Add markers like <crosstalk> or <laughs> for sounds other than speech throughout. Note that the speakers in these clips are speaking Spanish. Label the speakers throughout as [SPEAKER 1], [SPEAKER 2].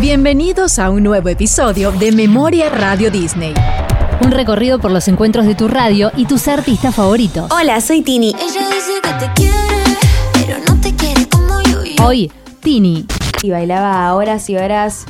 [SPEAKER 1] Bienvenidos a un nuevo episodio de Memoria Radio Disney.
[SPEAKER 2] Un recorrido por los encuentros de tu radio y tus artistas favoritos.
[SPEAKER 3] Hola, soy Tini.
[SPEAKER 4] Ella dice que te quiere, pero no te quiere como yo. yo.
[SPEAKER 2] Hoy, Tini.
[SPEAKER 3] Y bailaba horas y horas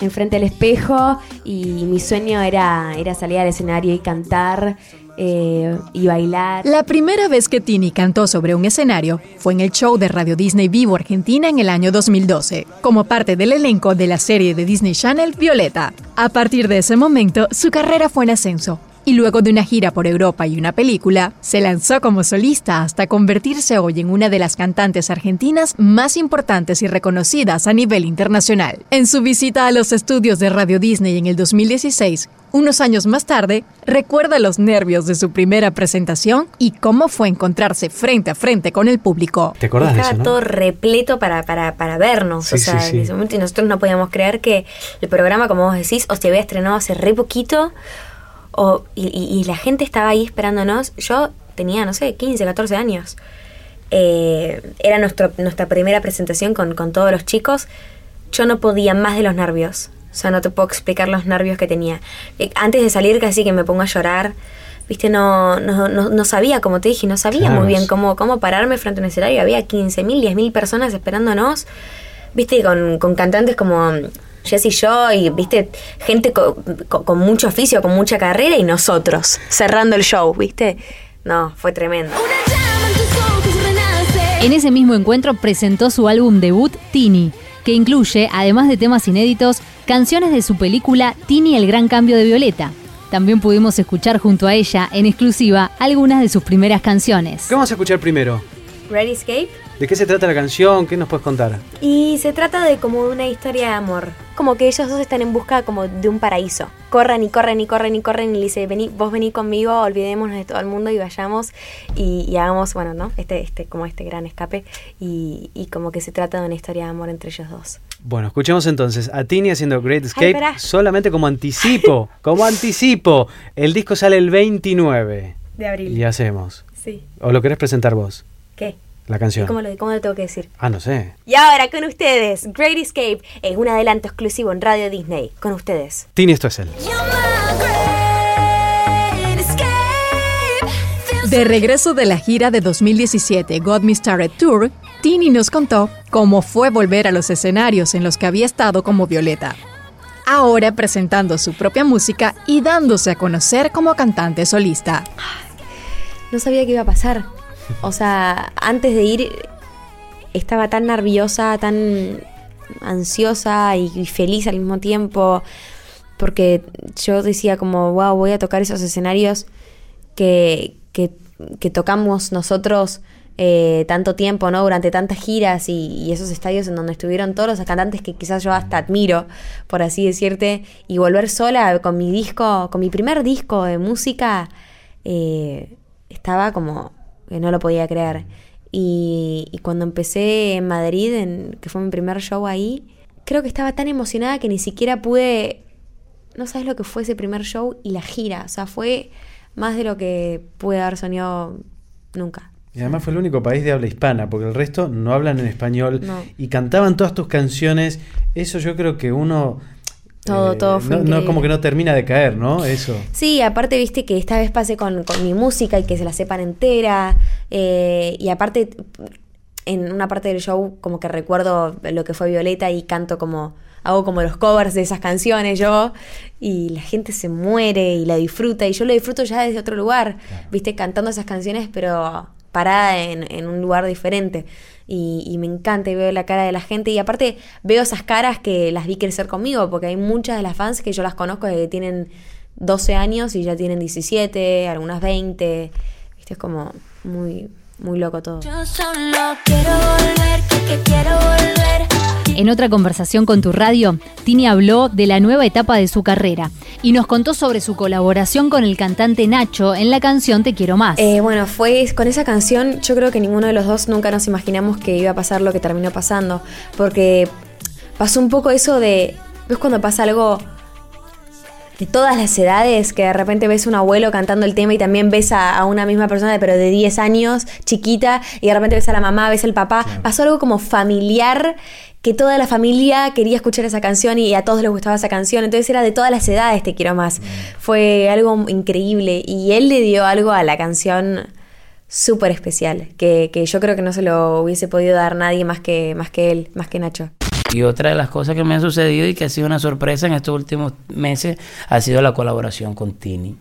[SPEAKER 3] enfrente del espejo y mi sueño era, era salir al escenario y cantar eh, y bailar.
[SPEAKER 1] La primera vez que Tini cantó sobre un escenario fue en el show de Radio Disney Vivo Argentina en el año 2012, como parte del elenco de la serie de Disney Channel Violeta. A partir de ese momento, su carrera fue en ascenso. Y luego de una gira por Europa y una película, se lanzó como solista hasta convertirse hoy en una de las cantantes argentinas más importantes y reconocidas a nivel internacional. En su visita a los estudios de Radio Disney en el 2016, unos años más tarde, recuerda los nervios de su primera presentación y cómo fue encontrarse frente a frente con el público.
[SPEAKER 5] ¿Te acordás de
[SPEAKER 3] Estaba
[SPEAKER 5] eso, no?
[SPEAKER 3] todo repleto para, para, para vernos.
[SPEAKER 5] Sí,
[SPEAKER 3] o sea,
[SPEAKER 5] sí, sí.
[SPEAKER 3] en ese momento y nosotros no podíamos creer que el programa, como vos decís, o se había estrenado hace re poquito o, y, y- y la gente estaba ahí esperándonos. Yo tenía, no sé, 15, 14 años. Eh, era nuestro, nuestra primera presentación con, con todos los chicos. Yo no podía más de los nervios. O sea, no te puedo explicar los nervios que tenía. Eh, antes de salir casi que me pongo a llorar. Viste, no, no, no, no sabía, como te dije, no sabía
[SPEAKER 5] Claro,
[SPEAKER 3] muy bien cómo, cómo pararme frente a un escenario. Había 15.000, 10.000 personas esperándonos. Viste, con, con cantantes como Jessy Joy, y viste, gente co- co- con mucho oficio, con mucha carrera y nosotros cerrando el show, viste. No, fue tremendo.
[SPEAKER 4] Una llama en
[SPEAKER 2] ese mismo encuentro presentó su álbum debut, Tini, que incluye, además de temas inéditos, canciones de su película Tini el gran cambio de Violeta. También pudimos escuchar junto a ella, en exclusiva, algunas de sus primeras canciones.
[SPEAKER 5] ¿Qué vamos a escuchar primero?
[SPEAKER 3] Ready Escape.
[SPEAKER 5] ¿De qué se trata la canción? ¿Qué nos puedes contar?
[SPEAKER 3] Y se trata de como una historia de amor. Como que ellos dos están en busca como de un paraíso. Corran y corren y corren y corren y le dice, vení, vos vení conmigo, olvidémonos de todo el mundo y vayamos y, y hagamos, bueno, ¿no? Este, este, como este gran escape. Y, y como que se trata de una historia de amor entre ellos dos.
[SPEAKER 5] Bueno, escuchemos entonces a Tini haciendo Great Escape solamente como anticipo. <laughs> como anticipo. El disco sale el 29.
[SPEAKER 3] De abril.
[SPEAKER 5] Y hacemos.
[SPEAKER 3] Sí.
[SPEAKER 5] ¿O lo querés presentar vos?
[SPEAKER 3] ¿Qué?
[SPEAKER 5] La
[SPEAKER 3] ¿Y
[SPEAKER 5] canción.
[SPEAKER 3] ¿Cómo lo, ¿Cómo lo tengo que decir?
[SPEAKER 5] Ah, no sé.
[SPEAKER 3] Y ahora con ustedes, Great Escape es un adelanto exclusivo en Radio Disney. Con ustedes.
[SPEAKER 5] Tini, esto es él.
[SPEAKER 1] De regreso de la gira de 2017 God Me Started Tour, Tini nos contó cómo fue volver a los escenarios en los que había estado como Violeta. Ahora presentando su propia música y dándose a conocer como cantante solista.
[SPEAKER 3] No sabía qué iba a pasar. O sea, antes de ir estaba tan nerviosa, tan ansiosa y, feliz al mismo tiempo. Porque yo decía como, wow, voy a tocar esos escenarios que, que, tocamos nosotros eh, tanto tiempo, ¿no? Durante tantas giras y, y esos estadios en donde estuvieron todos los cantantes que quizás yo hasta admiro, por así decirte, y volver sola con mi disco, con mi primer disco de música, eh, estaba como que no lo podía creer. Y, y cuando empecé en Madrid, en, que fue mi primer show ahí, creo que estaba tan emocionada que ni siquiera pude, no sabes lo que fue ese primer show y la gira, o sea, fue más de lo que pude haber soñado nunca.
[SPEAKER 5] Y además fue el único país de habla hispana, porque el resto no hablan en español
[SPEAKER 3] No.
[SPEAKER 5] y cantaban todas tus canciones. Eso yo creo que uno...
[SPEAKER 3] Todo, todo fue
[SPEAKER 5] no, no, como que no termina de caer, ¿no? Eso.
[SPEAKER 3] Sí, aparte viste que esta vez pasé con, con mi música y que se la sepan entera. eh, y aparte, en una parte del show, como que recuerdo lo que fue Violeta y canto como. Hago como los covers de esas canciones yo. Y la gente se muere y la disfruta. Y yo lo disfruto ya desde otro lugar. Viste, cantando esas canciones, pero parada en, en un lugar diferente. Y, y me encanta y veo la cara de la gente. Y aparte veo esas caras que las vi crecer conmigo, porque hay muchas de las fans que yo las conozco que tienen 12 años y ya tienen 17, algunas 20. Viste, es como muy, muy loco todo.
[SPEAKER 4] Yo solo quiero volver, que, que quiero volver.
[SPEAKER 2] En otra conversación con tu radio, Tini habló de la nueva etapa de su carrera y nos contó sobre su colaboración con el cantante Nacho en la canción Te Quiero Más.
[SPEAKER 3] Eh, bueno, fue con esa canción, yo creo que ninguno de los dos nunca nos imaginamos que iba a pasar lo que terminó pasando, porque pasó un poco eso de, ¿ves cuando pasa algo de todas las edades, que de repente ves un abuelo cantando el tema y también ves a, a una misma persona, pero de 10 años, chiquita, y de repente ves a la mamá, ves al papá. Pasó algo como familiar que toda la familia quería escuchar esa canción y a todos les gustaba esa canción. Entonces era de todas las edades, Te quiero más. Fue algo increíble y él le dio algo a la canción súper especial, que, que yo creo que no se lo hubiese podido dar nadie más que, más que él, más que Nacho.
[SPEAKER 6] Y otra de las cosas que me ha sucedido y que ha sido una sorpresa en estos últimos meses ha sido la colaboración con Tini.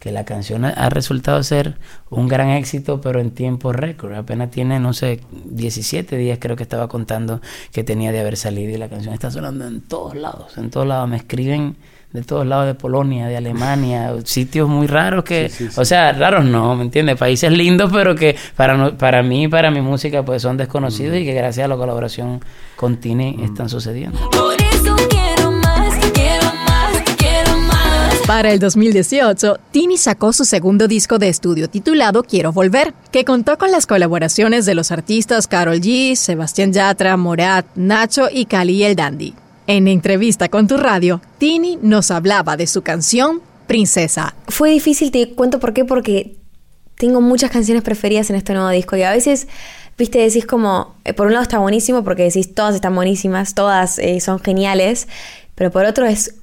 [SPEAKER 6] Que la canción ha- ha resultado ser un gran éxito, pero en tiempo récord. Apenas tiene, no sé, 17 días creo que estaba contando que tenía de haber salido y la canción está sonando en todos lados. En todos lados me escriben de todos lados de Polonia, de Alemania, <laughs> sitios muy raros que,
[SPEAKER 5] Sí, sí, sí.
[SPEAKER 6] o sea, raros no, ¿me entiendes? Países lindos, pero que para, no- para mí y para mi música pues son desconocidos y que gracias a la colaboración con Tini están sucediendo.
[SPEAKER 4] Por eso quiero más, quiero más, quiero más.
[SPEAKER 1] Para el 2018, Tini sacó su segundo disco de estudio titulado Quiero Volver, que contó con las colaboraciones de los artistas Carol G, Sebastián Yatra, Morat, Nacho y Cali el Dandy. En entrevista con tu radio, Tini nos hablaba de su canción Princesa.
[SPEAKER 3] Fue difícil, te cuento por qué, porque tengo muchas canciones preferidas en este nuevo disco y a veces, viste, decís como, eh, por un lado está buenísimo porque decís todas están buenísimas, todas eh, son geniales, pero por otro es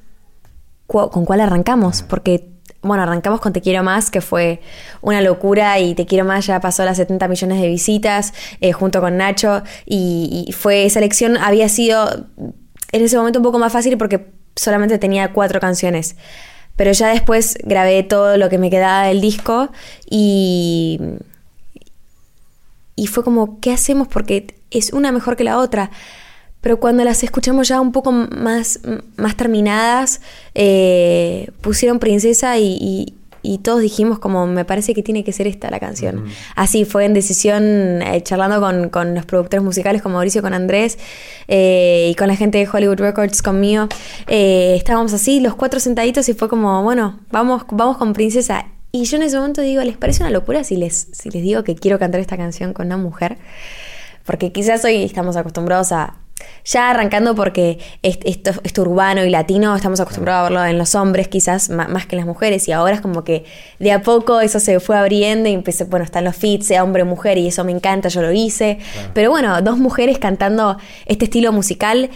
[SPEAKER 3] con cuál arrancamos, porque... Bueno, arrancamos con Te Quiero Más, que fue una locura y Te Quiero Más ya pasó las 70 millones de visitas eh, junto con Nacho y, y fue esa elección había sido en ese momento un poco más fácil porque solamente tenía cuatro canciones. Pero ya después grabé todo lo que me quedaba del disco y, y fue como, ¿qué hacemos? Porque es una mejor que la otra. Pero cuando las escuchamos ya un poco más, más terminadas, eh, pusieron Princesa y, y- y todos dijimos como, me parece que tiene que ser esta la canción. Así fue en decisión, eh, charlando con, con los productores musicales, con Mauricio, con Andrés eh, y con la gente de Hollywood Records conmigo. Eh, estábamos así, los cuatro sentaditos y fue como, bueno, vamos, vamos con Princesa. Y yo en ese momento digo, ¿les parece una locura si les, si les digo que quiero cantar esta canción con una mujer? Porque quizás hoy estamos acostumbrados a. Ya arrancando porque est- esto, esto urbano y latino estamos acostumbrados a verlo en los hombres, quizás más que en las mujeres, y ahora es como que de a poco eso se fue abriendo y empecé, bueno, están los feats, sea hombre o mujer, y eso me encanta, yo lo hice. Pero bueno, dos mujeres cantando este estilo musical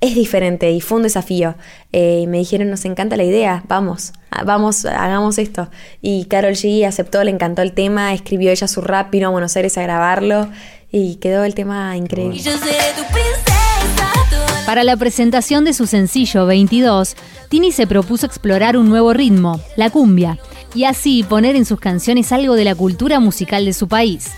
[SPEAKER 3] es diferente y fue un desafío. Eh, y me dijeron, nos encanta la idea, vamos, vamos, hagamos esto. Y Carol G aceptó, le encantó el tema, escribió ella su rap, vino a Buenos Aires a grabarlo y quedó el tema increíble.
[SPEAKER 4] Y yo seré tu princesa.
[SPEAKER 2] Para la presentación de su sencillo 22, Tini se propuso explorar un nuevo ritmo, la cumbia, y así poner en sus canciones algo de la cultura musical de su país.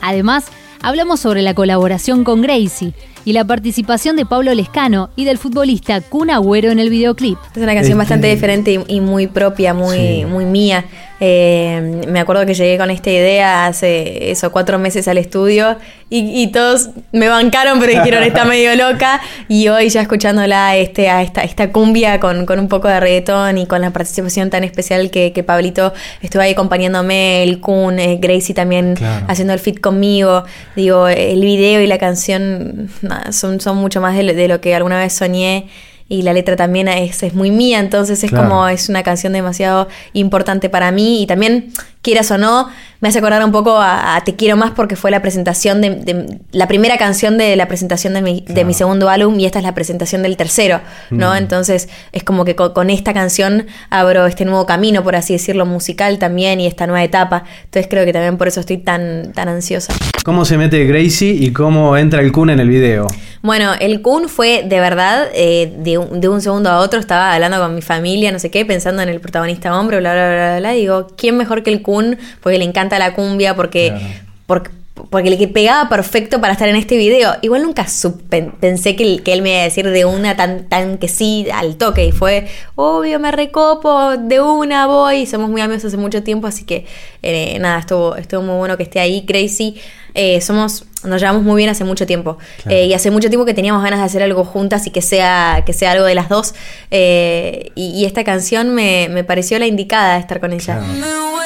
[SPEAKER 2] Además, hablamos sobre la colaboración con Gracie y la participación de Pablo Lescano y del futbolista Kun Agüero en el videoclip.
[SPEAKER 3] Es una canción
[SPEAKER 5] Este-
[SPEAKER 3] bastante diferente y, y muy propia, muy,
[SPEAKER 5] Sí.
[SPEAKER 3] muy mía. Eh, me acuerdo que llegué con esta idea hace eso, cuatro meses al estudio y, y todos me bancaron, pero dijeron está medio loca. Y hoy ya escuchándola este, a esta, esta cumbia con, con un poco de reggaetón y con la participación tan especial que, que Pablito estuvo ahí acompañándome, el Kun, eh, Gracie también
[SPEAKER 5] Claro.
[SPEAKER 3] haciendo el fit conmigo. Digo, el video y la canción nada, son, son mucho más de lo, de lo que alguna vez soñé. Y la letra también es, es muy mía, entonces es
[SPEAKER 5] Claro.
[SPEAKER 3] como, es una canción demasiado importante para mí. Y también, quieras o no, me hace acordar un poco a, a Te Quiero Más porque fue la presentación de, de- la primera canción de la presentación de mi, de mi segundo álbum y esta es la presentación del tercero, ¿no?
[SPEAKER 5] Mm.
[SPEAKER 3] Entonces es como que co- con, esta canción abro este nuevo camino, por así decirlo, musical también y esta nueva etapa. Entonces creo que también por eso estoy tan, tan ansiosa.
[SPEAKER 5] ¿Cómo se mete Gracie y cómo entra el Kun en el video?
[SPEAKER 3] Bueno, el Kun fue de verdad, eh, de, un, de un segundo a otro, estaba hablando con mi familia, no sé qué, pensando en el protagonista hombre, bla, bla, bla, bla, bla. y Digo, ¿quién mejor que el Kun? Porque le encanta la cumbia, porque,
[SPEAKER 5] Claro.
[SPEAKER 3] porque, porque le pegaba perfecto para estar en este video. Igual nunca sup- pen- pensé que, él- que él me iba a decir de una tan, tan que sí al toque. Y fue, obvio, me recopo, de una voy. Somos muy amigos hace mucho tiempo, así que eh, nada, estuvo, estuvo muy bueno que esté ahí. Crazy. Eh, somos, nos llevamos muy bien hace mucho tiempo.
[SPEAKER 5] Claro.
[SPEAKER 3] Eh, y hace mucho tiempo que teníamos ganas de hacer algo juntas y que sea, que sea algo de las dos. Eh, y, y esta canción me, me pareció la indicada de estar con ella.
[SPEAKER 5] Claro.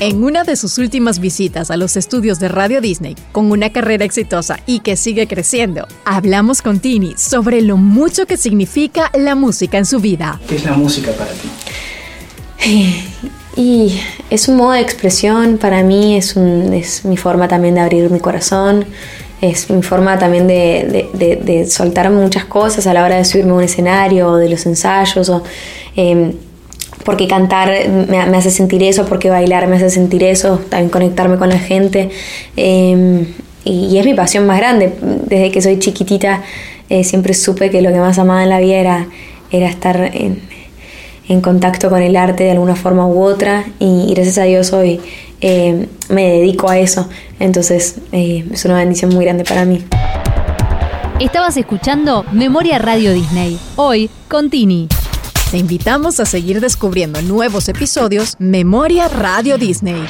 [SPEAKER 1] En una de sus últimas visitas a los estudios de Radio Disney, con una carrera exitosa y que sigue creciendo, hablamos con Tini sobre lo mucho que significa la música en su vida.
[SPEAKER 7] ¿Qué es la música para ti?
[SPEAKER 3] Y es un modo de expresión para mí, es, un, es mi forma también de abrir mi corazón, es mi forma también de, de, de, de soltar muchas cosas a la hora de subirme a un escenario o de los ensayos. O, eh, porque cantar me, hace sentir eso, porque bailar me hace sentir eso, también conectarme con la gente. Eh, y, es mi pasión más grande. Desde que soy chiquitita eh, siempre supe que lo que más amaba en la vida era, era estar en, contacto con el arte de alguna forma u otra y, gracias a Dios hoy eh, me dedico a eso. Entonces eh, es una bendición muy grande para mí.
[SPEAKER 2] Estabas escuchando Memoria Radio Disney, hoy con Tini.
[SPEAKER 1] Te invitamos a seguir descubriendo nuevos episodios Memoria Radio Disney.